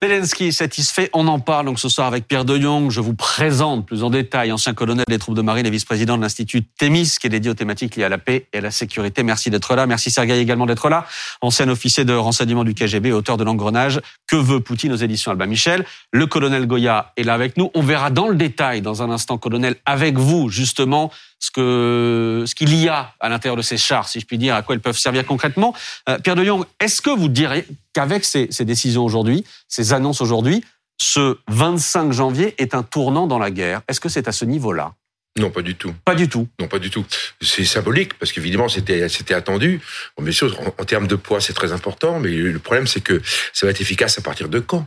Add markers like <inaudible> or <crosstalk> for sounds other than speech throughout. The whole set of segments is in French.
Zelensky satisfait, on en parle donc ce soir avec Pierre de Jong. Je vous présente plus en détail, ancien colonel des troupes de marine et vice-président de l'Institut Thémis, qui est dédié aux thématiques liées à la paix et à la sécurité. Merci d'être là. Merci Sergueï également d'être là. Ancien officier de renseignement du KGB, auteur de l'engrenage Que veut Poutine aux éditions Albin Michel. Le colonel Goya est là avec nous. On verra dans le détail, dans un instant, colonel, avec vous, justement, ce que ce qu'il y a à l'intérieur de ces chars, si je puis dire, à quoi ils peuvent servir concrètement. Euh, Pierre de Jong, est-ce que vous diriez qu'avec ces, ces décisions aujourd'hui, ces annonces aujourd'hui, ce 25 janvier est un tournant dans la guerre? Est-ce que c'est à ce niveau-là? Non, pas du tout. Pas du tout. Non, pas du tout. C'est symbolique parce qu'évidemment c'était c'était attendu. Bon, bien sûr, en, en termes de poids, c'est très important, mais le problème c'est que ça va être efficace à partir de quand?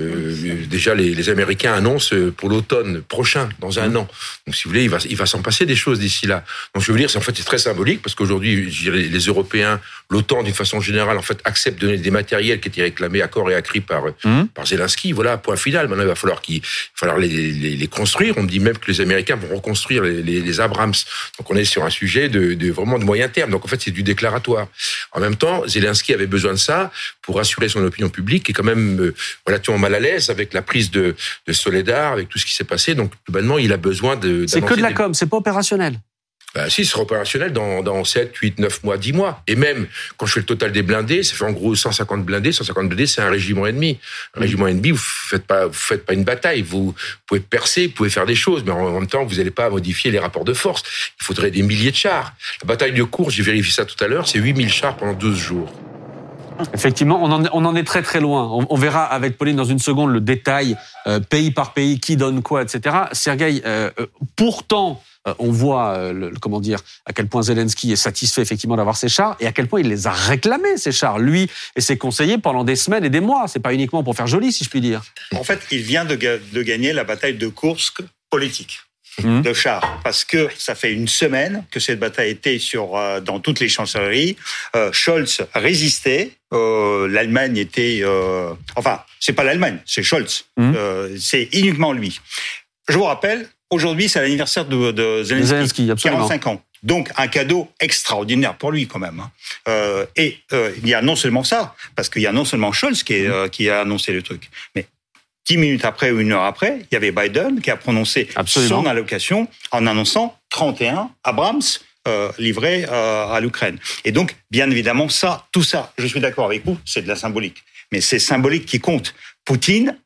Euh, déjà, les, les, Américains annoncent euh, pour l'automne prochain, dans un mmh. an. Donc, si vous voulez, il va, il va s'en passer des choses d'ici là. Donc, je veux dire, en fait, c'est très symbolique parce qu'aujourd'hui, les Européens, l'OTAN, d'une façon générale, en fait, acceptent de donner des matériels qui étaient réclamés à corps et à cri par, mmh. par Zelensky. Voilà, point final. Maintenant, il va falloir qu'il, falloir les, les, les, construire. On me dit même que les Américains vont reconstruire les, Abrams. Donc, on est sur un sujet de, de vraiment de moyen terme. Donc, en fait, c'est du déclaratoire. En même temps, Zelensky avait besoin de ça pour assurer son opinion publique, est quand même euh, relativement mal à l'aise avec la prise de, de Soledar, avec tout ce qui s'est passé. Donc, globalement, il a besoin de. C'est que de la com, c'est pas opérationnel. Bah, si, ce sera opérationnel dans, dans 7, 8, 9 mois, 10 mois. Et même, quand je fais le total des blindés, ça fait en gros 150 blindés. 150 blindés, c'est un régiment ennemi. Un mmh. régiment ennemi, vous faites pas, vous faites pas une bataille. Vous pouvez percer, vous pouvez faire des choses, mais en même temps, vous n'allez pas modifier les rapports de force. Il faudrait des milliers de chars. La bataille de cours, j'ai vérifié ça tout à l'heure, c'est 8000 chars pendant 12 jours. Effectivement, on en, est très très loin. On, verra avec Pauline dans une seconde le détail, euh, pays par pays, qui donne quoi, etc. Sergueï, euh, euh pourtant, on voit, le, comment dire, à quel point Zelensky est satisfait effectivement d'avoir ces chars et à quel point il les a réclamés, ces chars, lui et ses conseillers, pendant des semaines et des mois. C'est pas uniquement pour faire joli, si je puis dire. En fait, il vient de, de gagner la bataille de Kursk politique. Mmh. de chars, parce que ça fait une semaine que cette bataille était sur euh, dans toutes les chancelleries. Euh, Scholz résistait, euh, l'Allemagne était, euh, enfin, c'est pas l'Allemagne, c'est Scholz, mmh. Euh, c'est uniquement lui. Je vous rappelle, aujourd'hui c'est l'anniversaire de, de Zelensky, Zelensky 45 ans. Donc un cadeau extraordinaire pour lui quand même. Hein. Euh, et euh, il y a non seulement ça, parce qu'il y a non seulement Scholz qui, est, euh, qui a annoncé le truc, mais Dix minutes après ou une heure après, il y avait Biden qui a prononcé Absolument. son allocation en annonçant 31 Abrams euh, livrés euh, à l'Ukraine. Et donc, bien évidemment, ça, tout ça, je suis d'accord avec vous, c'est de la symbolique. Mais c'est symbolique qui compte. Poutine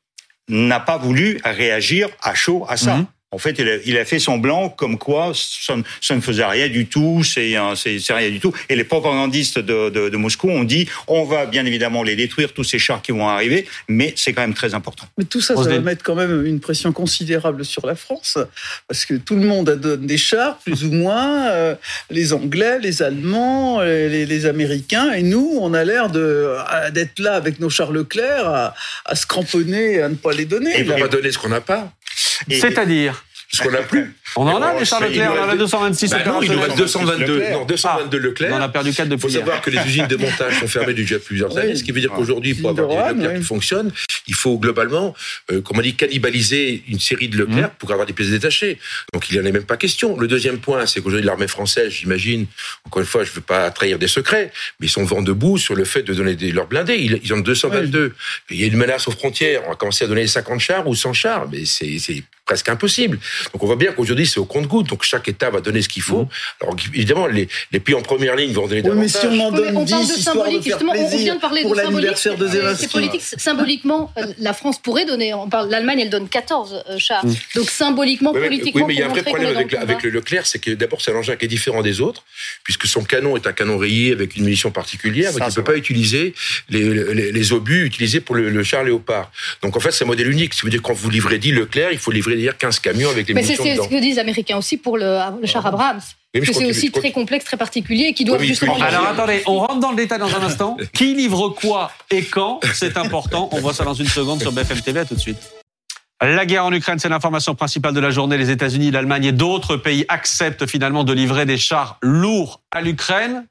n'a pas voulu réagir à chaud à ça. Mm -hmm. En fait, il a, il a, fait son blanc comme quoi ça, ça ne faisait rien du tout, c'est rien du tout. Et les propagandistes de, de, de, Moscou ont dit on va bien évidemment les détruire, tous ces chars qui vont arriver, mais c'est quand même très important. Mais tout ça, ça va mettre quand même une pression considérable sur la France, parce que tout le monde donne des chars, plus ou moins, euh, les Anglais, les Allemands, les, les, Américains, et nous, on a l'air d'être là avec nos chars Leclerc à, à se cramponner, à ne pas les donner. Et on va donner ce qu'on n'a pas. C'est-à-dire ce qu'on n'a plus. On en a des Charles Leclerc, on en a 226 bah non, il nous reste 222, non, 222 ah, Leclerc. On en a perdu 4 depuis. Il faut savoir que les usines de montage sont fermées depuis plusieurs années, ce qui veut dire qu'aujourd'hui, pour avoir des Leclerc qui fonctionnent, il faut globalement, euh, comme on dit, cannibaliser une série de Leclerc pour avoir des pièces détachées. Donc il n'y en a même pas question. Le deuxième point, c'est qu'aujourd'hui, l'armée française, j'imagine, encore une fois, je ne veux pas trahir des secrets, mais ils sont vent debout sur le fait de donner des, leurs blindés. Ils, ils en ont 222. Il y a une menace aux frontières. On va commencer à donner 50 chars ou 100 chars, mais c'est presque impossible. Donc on voit bien qu'aujourd'hui, c'est au compte-goutte. Donc chaque État va donner ce qu'il faut. Mmh. Alors évidemment, les, les pays en première ligne vont donner oui, davantage. Mais si on en donne 10, de symbolique, de justement, on vient de parler pour de symbolique. De c'est politique. Symboliquement, euh, la France pourrait donner. On parle, l'Allemagne, elle donne 14 euh, chars. Mmh. Donc symboliquement, oui, politiquement. Oui, mais il y a un vrai problème avec, le, avec le Leclerc, c'est que d'abord c'est un engin qui est différent des autres, puisque son canon est un canon rayé avec une munition particulière, donc il ne peut pas utiliser les, les, les, obus utilisés pour le, le char Léopard. Donc en fait, c'est un modèle unique. Ça veut dire quand vous livrez 10 Leclerc, il faut livrer d'ailleurs 15 camions avec les mais munitions c'est ce que disent les Américains aussi pour le, le char Abrams. Oui, que c'est aussi très complexe, très particulier, et qui doivent oui, justement. Alors attendez, on rentre dans le détail dans un instant. <laughs> qui livre quoi et quand? C'est important. On voit ça dans une seconde sur BFM TV. À tout de suite. La guerre en Ukraine, c'est l'information principale de la journée. Les États-Unis, l'Allemagne et d'autres pays acceptent finalement de livrer des chars lourds à l'Ukraine.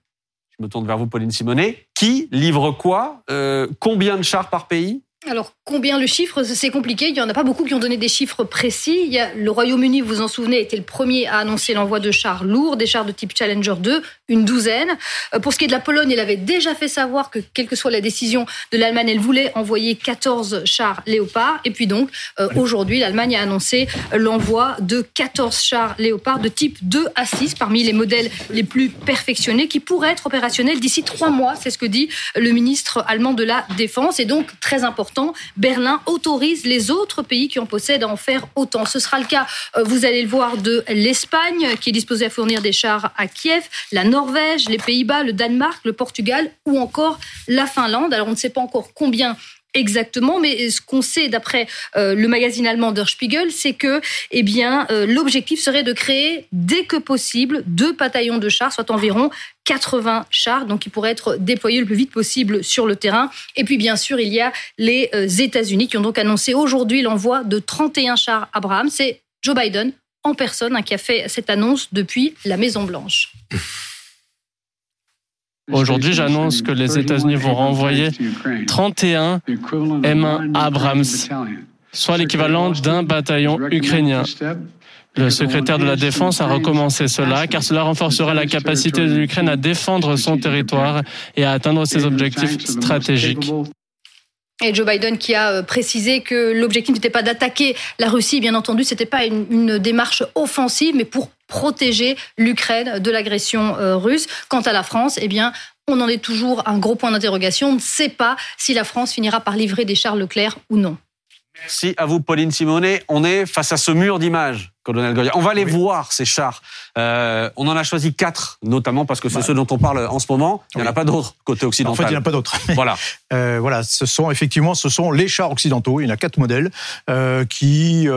Je me tourne vers vous, Pauline Simonet. Qui livre quoi? Euh, Combien de chars par pays? Alors, Combien le chiffre C'est compliqué. Il n'y en a pas beaucoup qui ont donné des chiffres précis. Il y a, le Royaume-Uni, vous vous en souvenez, était le premier à annoncer l'envoi de chars lourds, des chars de type Challenger 2, une douzaine. Euh, pour ce qui est de la Pologne, elle avait déjà fait savoir que, quelle que soit la décision de l'Allemagne, elle voulait envoyer 14 chars Léopard. Et puis donc, euh, aujourd'hui, l'Allemagne a annoncé l'envoi de 14 chars Léopard de type 2 à 6, parmi les modèles les plus perfectionnés, qui pourraient être opérationnels d'ici trois mois. C'est ce que dit le ministre allemand de la Défense. Et donc, très important, Berlin autorise les autres pays qui en possèdent à en faire autant. Ce sera le cas, euh, vous allez le voir, de l'Espagne, qui est disposée à fournir des chars à Kiev, la Norvège, les Pays-Bas, le Danemark, le Portugal ou encore la Finlande. Alors on ne sait pas encore combien exactement, mais ce qu'on sait d'après euh, le magazine allemand Der Spiegel, c'est que eh bien, euh, l'objectif serait de créer dès que possible deux bataillons de chars, soit environ 80 chars, donc qui pourraient être déployés le plus vite possible sur le terrain. Et puis bien sûr, il y a les euh, États-Unis qui ont donc annoncé aujourd'hui l'envoi de 31 chars Abraham. C'est Joe Biden en personne hein, qui a fait cette annonce depuis la Maison Blanche. Aujourd'hui, j'annonce que les États-Unis vont renvoyer 31 M1 Abrams, soit l'équivalent d'un bataillon ukrainien. Le secrétaire de la Défense a recommencé cela car cela renforcerait la capacité de l'Ukraine à défendre son territoire et à atteindre ses objectifs stratégiques. Et Joe Biden qui a euh, précisé que l'objectif n'était pas d'attaquer la Russie, bien entendu, c'était pas une, démarche offensive, mais pour protéger l'Ukraine de l'agression euh, russe. Quant à la France, eh bien, on en est toujours un gros point d'interrogation. On ne sait pas si la France finira par livrer des chars Leclerc ou non. Merci à vous, Pauline Simonet. On est face à ce mur d'images on va les voir, ces chars. Euh, on en a choisi quatre, notamment parce que c'est ceux dont on parle en ce moment. Il n'y en a pas d'autres côté occidental. En fait, il n'y en a pas d'autres. voilà. Euh, voilà, ce sont effectivement, ce sont les chars occidentaux. Il y en a quatre modèles euh, qui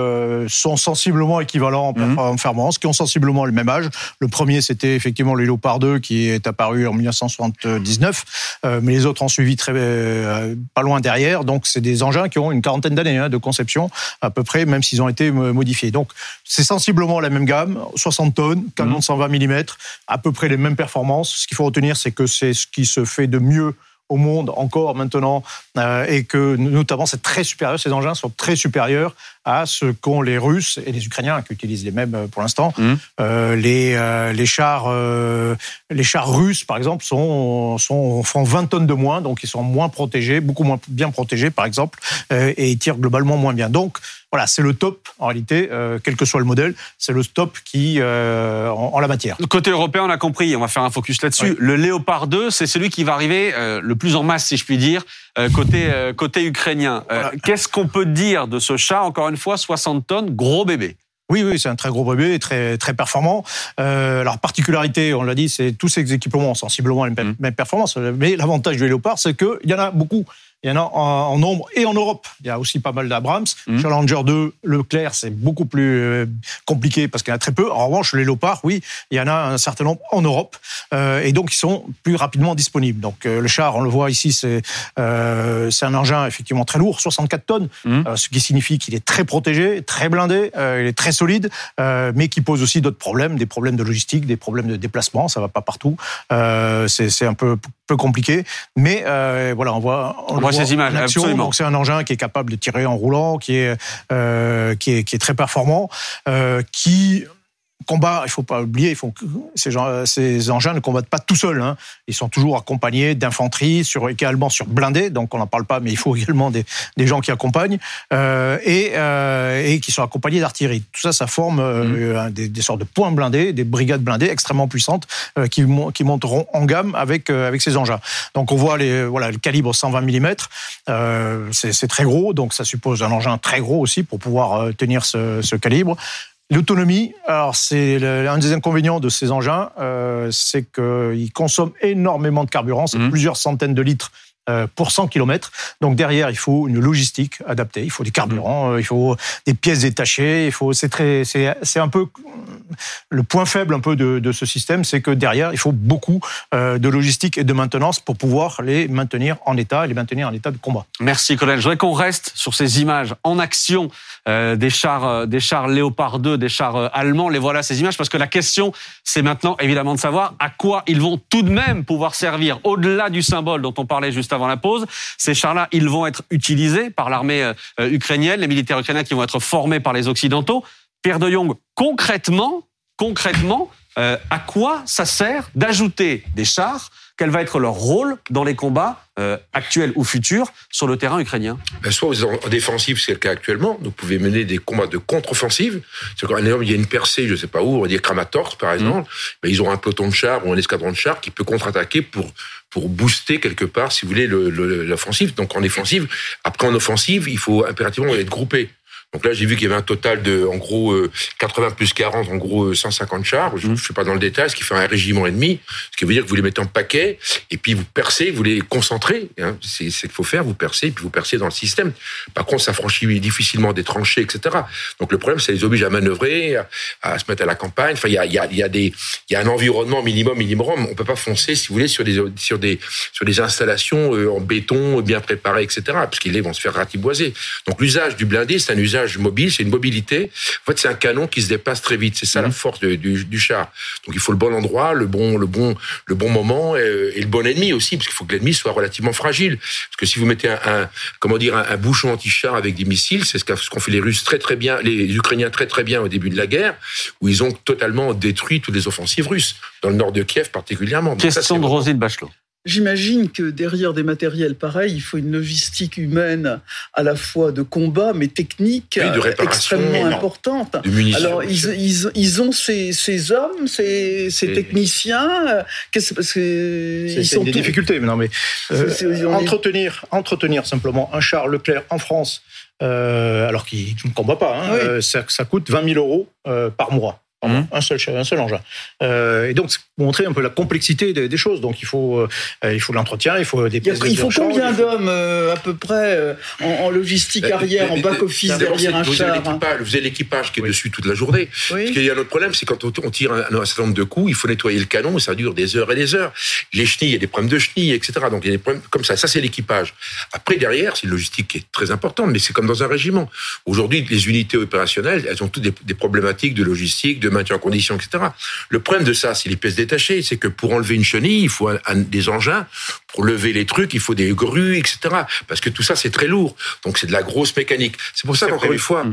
sont sensiblement équivalents en, mhm. performance, qui ont sensiblement le même âge. Le premier, c'était effectivement le Léopard 2 qui est apparu en 1979, mais les autres ont suivi très pas loin derrière. Donc, c'est des engins qui ont une quarantaine d'années hein, de conception à peu près, même s'ils ont été modifiés. Donc, c'est sensiblement la même gamme, 60 tonnes, canon de 120 mm, à peu près les mêmes performances. Ce qu'il faut retenir, c'est que c'est ce qui se fait de mieux au monde encore maintenant, euh, et que notamment c'est très supérieur, ces engins sont très supérieurs à ce qu'ont les Russes et les Ukrainiens qui utilisent les mêmes euh, pour l'instant. Mmh. Euh, les, euh, les chars les chars russes par exemple sont, sont font 20 tonnes de moins, donc ils sont moins protégés, beaucoup moins bien protégés par exemple, et ils tirent globalement moins bien. Donc voilà, c'est le top en réalité, quel que soit le modèle, c'est le top qui en, la matière. Côté européen, on a compris, on va faire un focus là-dessus. Le Léopard 2, c'est celui qui va arriver le plus en masse, si je puis dire, côté côté ukrainien. Qu'est-ce qu'on peut dire de ce char Encore une fois, 60 tonnes, gros bébé. Oui, oui, c'est un très gros bébé, très très performant. Euh, alors particularité, on l'a dit, c'est tous ces équipements ont sensiblement les mêmes, mmh. performances. Mais l'avantage du Léopard, c'est qu'il y en a beaucoup. Il y en a en, nombre et en Europe. Il y a aussi pas mal d'Abrams. Mmh. Challenger 2, Leclerc, c'est beaucoup plus euh, compliqué parce qu'il y en a très peu. En revanche, les Léopards, oui, il y en a un certain nombre en Europe. Euh, et donc, ils sont plus rapidement disponibles. Donc, euh, le char, on le voit ici, c'est euh, un engin effectivement très lourd, 64 tonnes, mmh. Ce qui signifie qu'il est très protégé, très blindé, il est très solide, mais qui pose aussi d'autres problèmes, des problèmes de logistique, des problèmes de déplacement. Ça va pas partout. c'est un peu peu compliqué, mais voilà, on voit. On, ces images, Donc c'est un engin qui est capable de tirer en roulant, qui est euh, qui est qui est très performant, euh, qui combat, il faut pas oublier, faut ces, gens, ces engins ne combattent pas tout seuls. Hein. Ils sont toujours accompagnés d'infanterie, sur également sur blindés, donc on n'en parle pas, mais il faut également des, des gens qui accompagnent euh, et, euh, et qui sont accompagnés d'artillerie. Tout ça, ça forme euh, mmh. des, des, sortes de points blindés, des brigades blindées extrêmement puissantes qui, qui monteront en gamme avec avec ces engins. Donc on voit les voilà le calibre 120 mm, c'est très gros, donc ça suppose un engin très gros aussi pour pouvoir tenir ce, ce calibre. L'autonomie, alors c'est un des inconvénients de ces engins, euh, c'est qu'ils consomment énormément de carburant, c'est mmh. plusieurs centaines de litres pour 100 km. Donc derrière, il faut une logistique adaptée, il faut des carburants, mmh. euh, il faut des pièces détachées, il faut c'est très c'est c'est un peu le point faible un peu de, de ce système, c'est que derrière, il faut beaucoup euh, de logistique et de maintenance pour pouvoir les maintenir en état et les maintenir en état de combat. Merci colonel. Je voudrais qu'on reste sur ces images en action euh, des chars, euh, des chars Léopard 2, des chars euh, allemands. Les voilà ces images parce que la question, c'est maintenant évidemment de savoir à quoi ils vont tout de même pouvoir servir au-delà du symbole dont on parlait juste avant la pause. Ces chars-là, ils vont être utilisés par l'armée ukrainienne, les militaires ukrainiens qui vont être formés par les occidentaux. Pierre de Jong, concrètement, concrètement, à quoi ça sert d'ajouter des chars quel va être leur rôle dans les combats euh, actuels ou futurs sur le terrain ukrainien ben, Soit vous êtes en défensive, c'est le cas actuellement. Vous pouvez mener des combats de contre-offensive. C'est il y a une percée, je ne sais pas où, on va dire Kramatorsk par exemple. Mmh. Ben, ils ont un peloton de chars ou un escadron de chars qui peut contre-attaquer pour pour booster quelque part, si vous voulez, l'offensive. Donc en défensive, après en offensive, il faut impérativement être groupé. Donc là, j'ai vu qu'il y avait un total de, en gros, 80 euh, plus 40, en gros 150 euh, chars. Je ne suis pas dans le détail, ce qui fait un régiment et demi. Ce qui veut dire que vous les mettez en paquet, et puis vous percez, vous les concentrez. Hein. C'est ce qu'il faut faire, vous percez, et puis vous percez dans le système. Par contre, ça franchit difficilement des tranchées, etc. Donc le problème, ça les oblige à manœuvrer, à, se mettre à la campagne. Enfin, il y a, y, a, y, a des, il y a un environnement minimum, minimum. On peut pas foncer, si vous voulez, sur des, sur des, sur des installations euh, en béton bien préparées, etc. Parce qu'ils vont se faire ratiboiser. Donc l'usage du blindé, c'est un usage mobile, c'est une mobilité. En fait, c'est un canon qui se déplace très vite. C'est ça la mhm. force du, char. Donc, il faut le bon endroit, le bon, le bon, le bon moment et, le bon ennemi aussi, parce qu'il faut que l'ennemi soit relativement fragile. Parce que si vous mettez un, comment dire, un, bouchon anti-char avec des missiles, c'est ce qu'ont fait les Russes très très bien, les Ukrainiens très très bien au début de la guerre, où ils ont totalement détruit toutes les offensives russes dans le nord de Kiev particulièrement. Question de Rosine Bachelot. J'imagine que derrière des matériels pareils, il faut une logistique humaine à la fois de combat, mais technique extrêmement importante. Alors, ils, ils, ont ces, ces hommes, ces, ces techniciens. Qu'est-ce parce que ils sont des difficultés, mais non, mais euh, entretenir, entretenir simplement un char Leclerc en France, euh, alors qu'il ne combat pas, hein, euh, ça, ça, coûte 20 000 euros par mois. Mmh. Un, seul, un seul engin. Euh, et donc, montrer un peu la complexité des, des choses. Donc, il faut, euh, il faut l'entretien, il faut des pièces Il faut combien d'hommes, euh, à peu près, en, en, logistique arrière, en back-office derrière un char hein Vous avez l'équipage qui est dessus toute la journée. Oui. Parce qu'il y a un autre problème, c'est quand on, tire un, un, certain nombre de coups, il faut nettoyer le canon, et ça dure des heures et des heures. Les chenilles, il y a des problèmes de chenilles, etc. Donc, il y a des problèmes comme ça. Ça, c'est l'équipage. Après, derrière, c'est une logistique qui est très importante, mais c'est comme dans un régiment. Aujourd'hui, les unités opérationnelles, elles ont toutes des, des problématiques de logistique, de de maintien en condition, etc. Le problème de ça, c'est les pièces détachées. C'est que pour enlever une chenille, il faut des engins. Pour lever les trucs, il faut des grues, etc. Parce que tout ça, c'est très lourd. Donc, c'est de la grosse mécanique. C'est pour ça qu'encore une fois,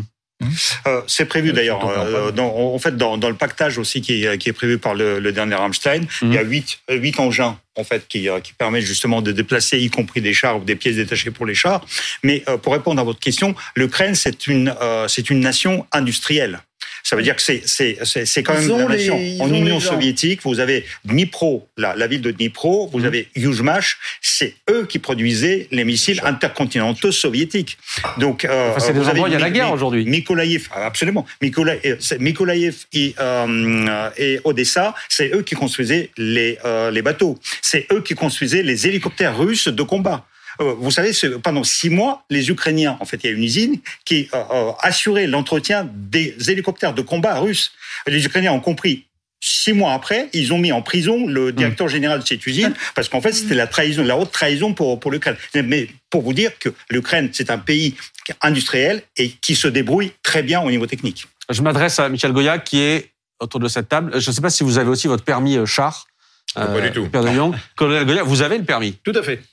euh, c'est prévu d'ailleurs. Euh, en fait, dans, le pactage aussi qui est, prévu par le, dernier Rammstein, il y a huit, huit engins en fait qui, qui permettent justement de déplacer, y compris des chars ou des pièces détachées pour les chars. Mais euh, pour répondre à votre question, l'Ukraine c'est une c'est une nation industrielle. Ça veut dire que c'est c'est c'est quand même la nation. en Union soviétique, vous avez Dnipro, la, la ville de Dnipro, vous mmh. avez Yuzhmash, c'est eux qui produisaient les missiles intercontinentaux soviétiques. Donc euh, enfin, vous avez il y a la guerre aujourd'hui. Mykolaïev, absolument. Mykolaïev, Mykolaïev et, euh, et Odessa, c'est eux qui construisaient les euh, les bateaux. C'est eux qui construisaient les hélicoptères russes de combat. Euh, vous savez, pendant six mois, les Ukrainiens, en fait, il y a une usine qui euh, euh, assurait l'entretien des hélicoptères de combat russes. Les Ukrainiens ont compris six mois après, ils ont mis en prison le hmm. directeur général de cette usine parce qu'en fait, c'était la trahison, la haute trahison pour, pour l'Ukraine. Mais pour vous dire que l'Ukraine, c'est un pays industriel et qui se débrouille très bien au niveau technique. Je m'adresse à Michel Goya qui est autour de cette table. Je ne sais pas si vous avez aussi votre permis char. pas du tout. Père de Lyon. <laughs> Colonel Goya, vous avez le permis Tout à fait.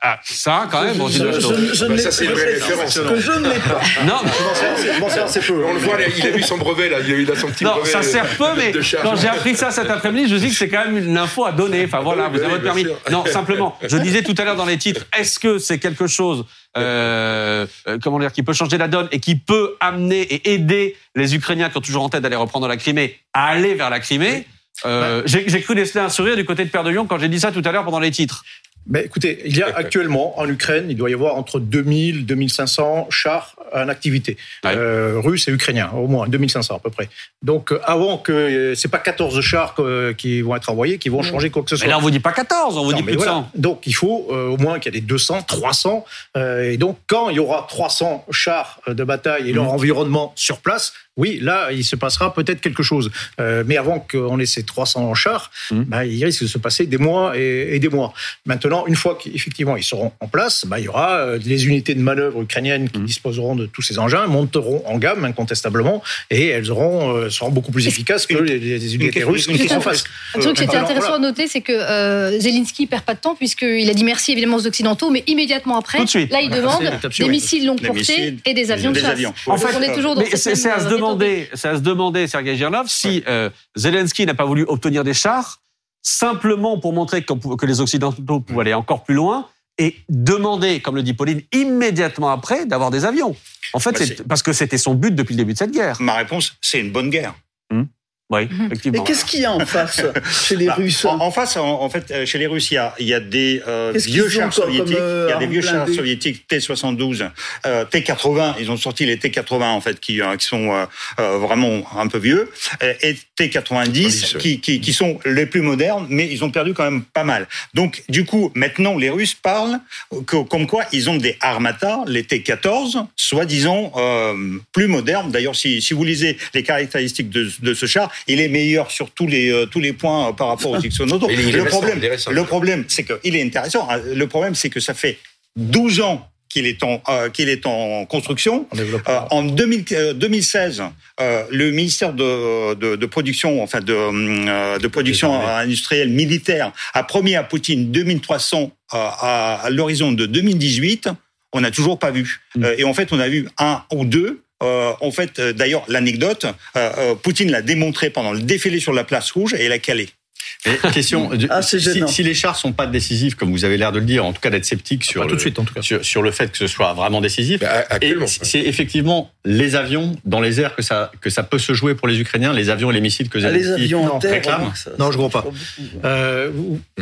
Ah, ça, quand même, je, je, je, bah, ça, c'est une vraie référence. Que je ne l'ai pas. <laughs> Non, c'est peu. On le voit, il a eu son brevet, là. Il a son petit non, ça sert peu, mais quand j'ai appris ça cet après-midi, je dis que c'est quand même une info à donner. Enfin, voilà, vous avez votre permis. Non, simplement, je disais tout à l'heure dans les titres, est-ce que c'est quelque chose, euh, euh, comment dire, qui peut changer la donne et qui peut amener et aider les Ukrainiens qui ont toujours en tête d'aller reprendre la Crimée à aller vers la Crimée? Euh, J'ai cru déceler un sourire du côté de Père de Lyon quand j'ai dit ça tout à l'heure pendant les titres. Mais écoutez, il y a <laughs> actuellement en Ukraine, il doit y avoir entre 2000 2500 chars en activité, euh, russes et ukrainiens, au moins 2500 à peu près. Donc euh, avant que euh, c'est pas 14 chars qui vont être envoyés qui vont changer quoi que ce soit. Mais là on vous dit pas 14, on vous dit plus de 100. Donc il faut au moins qu'il y ait des 200, 300 et donc quand il y aura 300 chars de bataille et leur mmh. environnement sur place, oui, là, il se passera peut-être quelque chose. Euh, mais avant qu'on ait ces 300 chars, Mmh. bah, il risque de se passer des mois et, et des mois. Maintenant, une fois qu'effectivement ils seront en place, bah, il y aura euh, les unités de manœuvre ukrainiennes qui Mmh. disposeront de tous ces engins, monteront en gamme incontestablement, et elles auront, euh, seront beaucoup plus efficaces que les, les unités russes qui sont en face. Un truc qui était intéressant voilà. à noter, c'est que euh, Zelensky perd pas de temps puisqu'il a dit merci évidemment aux Occidentaux, mais immédiatement après, là il demande des missiles longue portée et des avions de chasse. En fait, on est toujours dans cette demander, à se demander, Sergei Girlov, si euh, Zelensky n'a pas voulu obtenir des chars simplement pour montrer que les Occidentaux pouvaient aller encore plus loin et demander, comme le dit Pauline, immédiatement après d'avoir des avions. En fait, Bah, parce que c'était son but depuis le début de cette guerre. Ma réponse, c'est une bonne guerre. Oui, Mhm. Et effectivement. qu'est-ce qu'il y a en face chez les Bah, Russes En, en face, en, en fait, euh, chez les Russes, il y a, il y a des euh, vieux chars soviétiques. comme, euh, il y a des armes vieux chars soviétiques T-72, euh, T-80. Ils ont sorti les T-80 en fait, qui, euh, qui sont euh, euh, vraiment un peu vieux, euh, et T-90 Police, ouais. qui, qui, qui sont les plus modernes, mais ils ont perdu quand même pas mal. Donc, du coup, maintenant, les Russes parlent que, comme quoi ils ont des Armata, les T-14, soi-disant euh, plus modernes. D'ailleurs, si, si vous lisez les caractéristiques de, de ce char, il est meilleur sur tous les euh, tous les points euh, par rapport est- <laughs> il est Le problème, le problème, c'est qu'il est intéressant. hein. Le problème, c'est que ça fait 12 ans qu'il est en euh, qu'il est en construction. En. Euh, en 2000, euh, 2016, euh, le ministère de, de, de production, enfin de, euh, de production industrielle militaire, a promis à Poutine 2300 euh, à, à l'horizon de 2018. On n'a toujours pas vu. Mm. Euh, et en fait, on a vu un ou deux. Euh, en fait, euh, d'ailleurs, l'anecdote, euh, euh, Poutine l'a démontré pendant le défilé sur la place rouge et il a calé. Mais question, <laughs> Ah, si, les chars sont pas décisifs, comme vous avez l'air de le dire, en tout cas d'être sceptique sur, Pas le, tout de suite, en tout cas. sur, sur le fait que ce soit vraiment décisif, Bah, c'est effectivement les avions dans les airs que ça, que ça peut se jouer pour les Ukrainiens, les avions et les missiles que Ah, Les Zelensky avions en terre, réclame. remarque, ça- Non, ça je crois marche pas. Euh,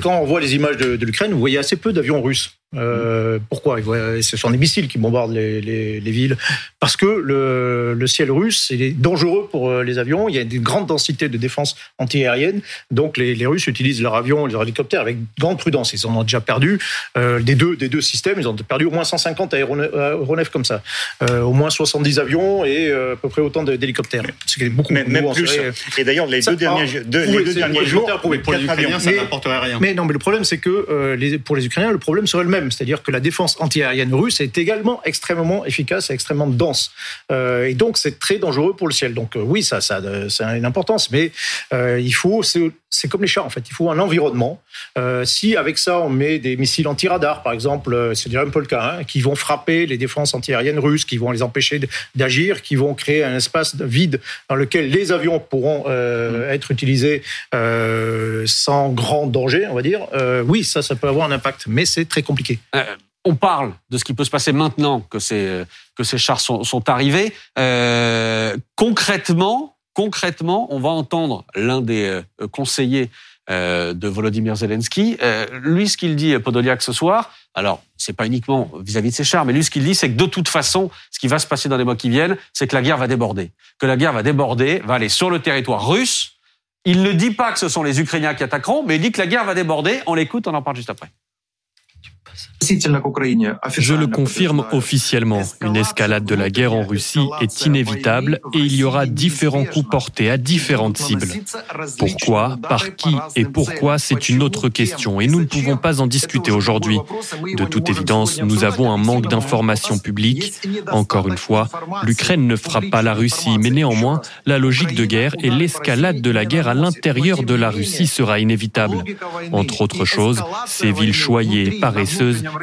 quand on voit les images de, de l'Ukraine, vous voyez assez peu d'avions russes. Euh, pourquoi voient- Ce sont des missiles qui bombardent les, les- les villes. Parce que le, le ciel russe il est dangereux pour euh, les avions. Il y a une grande densité de défense antiaérienne. Donc les, les Russes utilisent leurs avions, leurs hélicoptères avec grande prudence. Ils en ont déjà perdu euh, des, deux, des deux systèmes. Ils ont perdu au moins 150 aéronefs, aéronefs comme ça. Euh, au moins 70 avions et euh, à peu près autant d'hélicoptères. C'est beaucoup, Mais- beaucoup même en plus. serait- Et d'ailleurs, les Ça- deux derniers, ah, deux- oui, les deux c'est- derniers oui, jours, Pour les Ukrainiens, avions. ça n'apporterait rien. Mais non, mais le problème, c'est que euh, pour les Ukrainiens, le problème serait le même. C'est-à-dire que la défense antiaérienne russe est également extrêmement efficace et extrêmement dense. Euh, et donc, c'est très dangereux pour le ciel. Donc, euh, oui, ça, ça, euh, ça a une importance. Mais euh, il faut, c'est comme les chars, en fait. Il faut un environnement. Euh, si, avec ça, on met des missiles anti-radar, par exemple, euh, c'est déjà un peu le cas, hein, qui vont frapper les défenses antiaériennes russes, qui vont les empêcher d'agir, qui vont créer un espace vide dans lequel les avions pourront euh, être utilisés euh, sans grand danger, on va dire. Oui, ça, ça peut avoir un impact, mais c'est très compliqué. On parle de ce qui peut se passer maintenant que ces, que ces chars sont, sont arrivés. Concrètement, concrètement, on va entendre l'un des euh, conseillers euh, de Volodymyr Zelensky. Euh, lui, ce qu'il dit, Podoliak, ce soir, alors, c'est pas uniquement vis-à-vis de ses chars, mais lui, ce qu'il dit, c'est que de toute façon, ce qui va se passer dans les mois qui viennent, c'est que la guerre va déborder. Que la guerre va déborder, va aller sur le territoire russe. Il ne dit pas que ce sont les Ukrainiens qui attaqueront, mais il dit que la guerre va déborder. On l'écoute, on en parle juste après. Je le confirme officiellement, une escalade de la guerre en Russie est inévitable et il y aura différents coups portés à différentes cibles. Pourquoi, par qui et pourquoi, c'est une autre question et nous ne pouvons pas en discuter aujourd'hui. De toute évidence, nous avons un manque d'informations publiques. Encore une fois, l'Ukraine ne frappe pas la Russie, mais néanmoins, la logique de guerre et l'escalade de la guerre à l'intérieur de la Russie sera inévitable. Entre autres choses, ces villes choyées et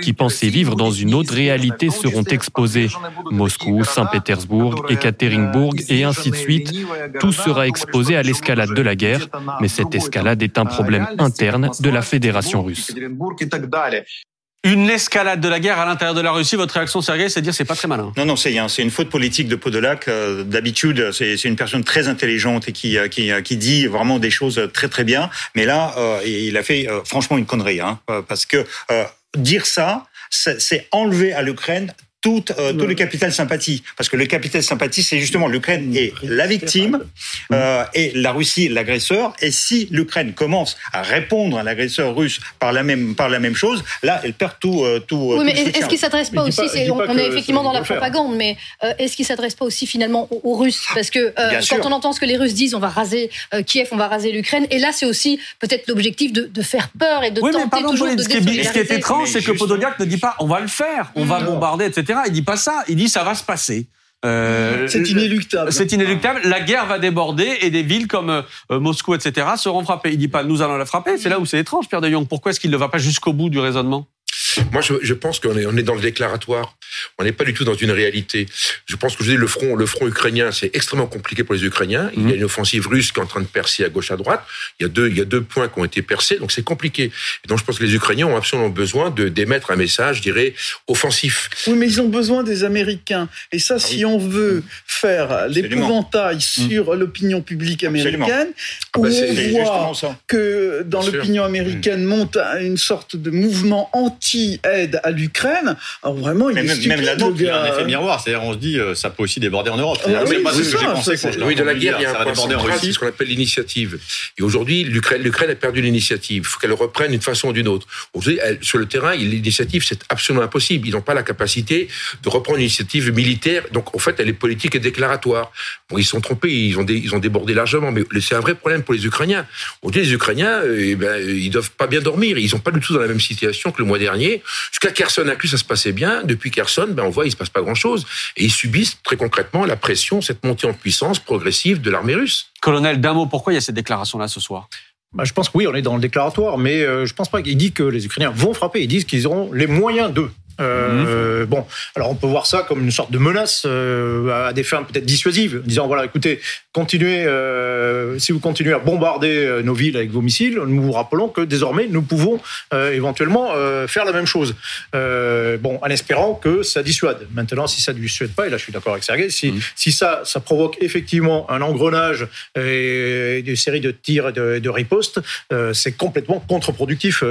qui pensaient vivre dans une autre réalité seront exposées. Moscou, Saint-Pétersbourg, Ekaterinbourg et ainsi de suite. Tout sera exposé à l'escalade de la guerre, mais cette escalade est un problème interne de la Fédération russe. Une escalade de la guerre à l'intérieur de la Russie. Votre réaction, Sergei, c'est de dire c'est pas très malin. Non, non, c'est c'est une faute politique de Podolak. Euh, D'habitude, c'est c'est une personne très intelligente et qui, euh, qui, euh, qui dit vraiment des choses très très bien. Mais là, euh, il a fait euh, franchement une connerie, hein, parce que euh, dire ça, c'est enlever à l'Ukraine tout, euh, tout le capital sympathie. Parce que le capital sympathie, c'est justement l'Ukraine est la victime euh, et la Russie l'agresseur. Et si l'Ukraine commence à répondre à l'agresseur russe par la même par la même chose, là, elle perd tout euh, tout. Oui, mais est-ce qu'il s'adresse pas Mais aussi pas- On, pas on que est effectivement dans la propagande, mais euh, est-ce qu'il s'adresse pas aussi finalement aux, aux Russes? Parce que euh, quand sûr. on entend ce que les Russes disent, on va raser euh, Kiev, on va raser l'Ukraine, et là c'est aussi peut-être l'objectif de, de faire peur et de Oui, mais tenter pardon, toujours de ce qui, est, ce qui est étrange, Mais c'est que Podoliak ne dit pas on va le faire, on va Non. bombarder, etc. Il dit pas ça. Il dit ça va se passer. Euh, C'est inéluctable. C'est inéluctable. La guerre va déborder et des villes comme euh, Moscou, etc. seront frappées. Il dit pas nous allons la frapper. C'est là où c'est étrange, Pierre de Jong. Pourquoi est-ce qu'il ne va pas jusqu'au bout du raisonnement? Moi, je, je pense qu'on est, on est dans le déclaratoire. On n'est pas du tout dans une réalité. Je pense que je dis le front, le front ukrainien, c'est extrêmement compliqué pour les Ukrainiens. Il y a une offensive russe qui est en train de percer à gauche, à droite. Il y a deux, il y a deux points qui ont été percés, donc c'est compliqué. Et donc, je pense que les Ukrainiens ont absolument besoin de d'émettre un message, je dirais, offensif. Oui, mais ils ont besoin des Américains. Et ça, si on veut faire Absolument. l'épouvantail sur l'opinion publique Absolument. américaine, Ah où bah, on voit que dans l'opinion américaine monte une sorte de mouvement anti-aide à l'Ukraine, alors vraiment, il Mais est même- stupide, même la Il y a un effet miroir, c'est-à-dire on se dit euh, ça peut aussi déborder en Europe. Ah oui, c'est pas ce que ça, j'ai pensé ça, quand je l'ai Oui, de la guerre, il y a ça un va point déborder en central, c'est Russie. ce qu'on appelle l'initiative. Et aujourd'hui, l'Ukraine, l'Ukraine a perdu l'initiative. Il faut qu'elle reprenne d'une façon ou d'une autre. Aujourd'hui, sur le terrain, l'initiative, c'est absolument impossible. Ils n'ont pas la capacité de reprendre une initiative militaire. Donc, en fait, elle est politique et déclaratoire. Bon, ils sont trompés, ils ont, dé- ils ont débordé largement, mais c'est un vrai problème pour les Ukrainiens. Aujourd'hui, les Ukrainiens, euh, eh ben, ils doivent pas bien dormir. Ils sont pas du tout dans la même situation que le mois dernier. Jusqu'à Kherson inclus, ça se passait bien. Depuis Kherson, ben, on voit, il se passe pas grand-chose. Et ils subissent très concrètement la pression, cette montée en puissance progressive de l'armée russe. Colonel, d'un mot, pourquoi il y a cette déclaration-là ce soir? Bah, je pense que oui, on est dans le déclaratoire, mais euh, je pense pas qu'il dit que les Ukrainiens vont frapper. Ils disent qu'ils auront les moyens d'eux. Euh, Bon, alors on peut voir ça comme une sorte de menace euh, à des fins peut-être dissuasives, disant voilà, écoutez, continuez, euh, si vous continuez à bombarder nos villes avec vos missiles, nous vous rappelons que désormais nous pouvons éventuellement faire la même chose. Bon, en espérant que ça dissuade. Maintenant, si ça ne dissuade pas, et là je suis d'accord avec Sergei, si, si ça, ça provoque effectivement un engrenage et une série de tirs et de, de ripostes, c'est complètement contre-productif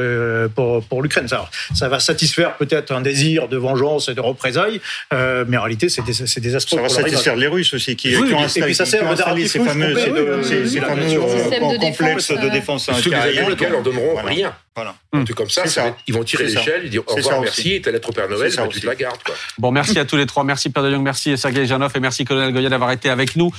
pour, pour l'Ukraine. Ça, ça va satisfaire peut-être un désir de vengeance et de représailles, euh, mais en réalité, c'est dés- désastreux. Ça va satisfaire les Russes aussi, qui, Oui, qui ont et installé, puis ça qui sert ont de installé ces fameux, ces, eux, ces- oui, ces oui, fameux euh, Système de complexes défense, de défense Ceux des antiaérienne. Américains leur donneront Voilà. rien. Voilà. Un truc comme ça, C'est ça ils vont tirer l'échelle, ils dire au C'est revoir, merci, et ta lettre au Père Noël, bah, tu te la gardes. Quoi. Bon, merci à tous les trois. Merci Pierre de Jong, merci Sergei Janov et merci Colonel Goya d'avoir été avec nous.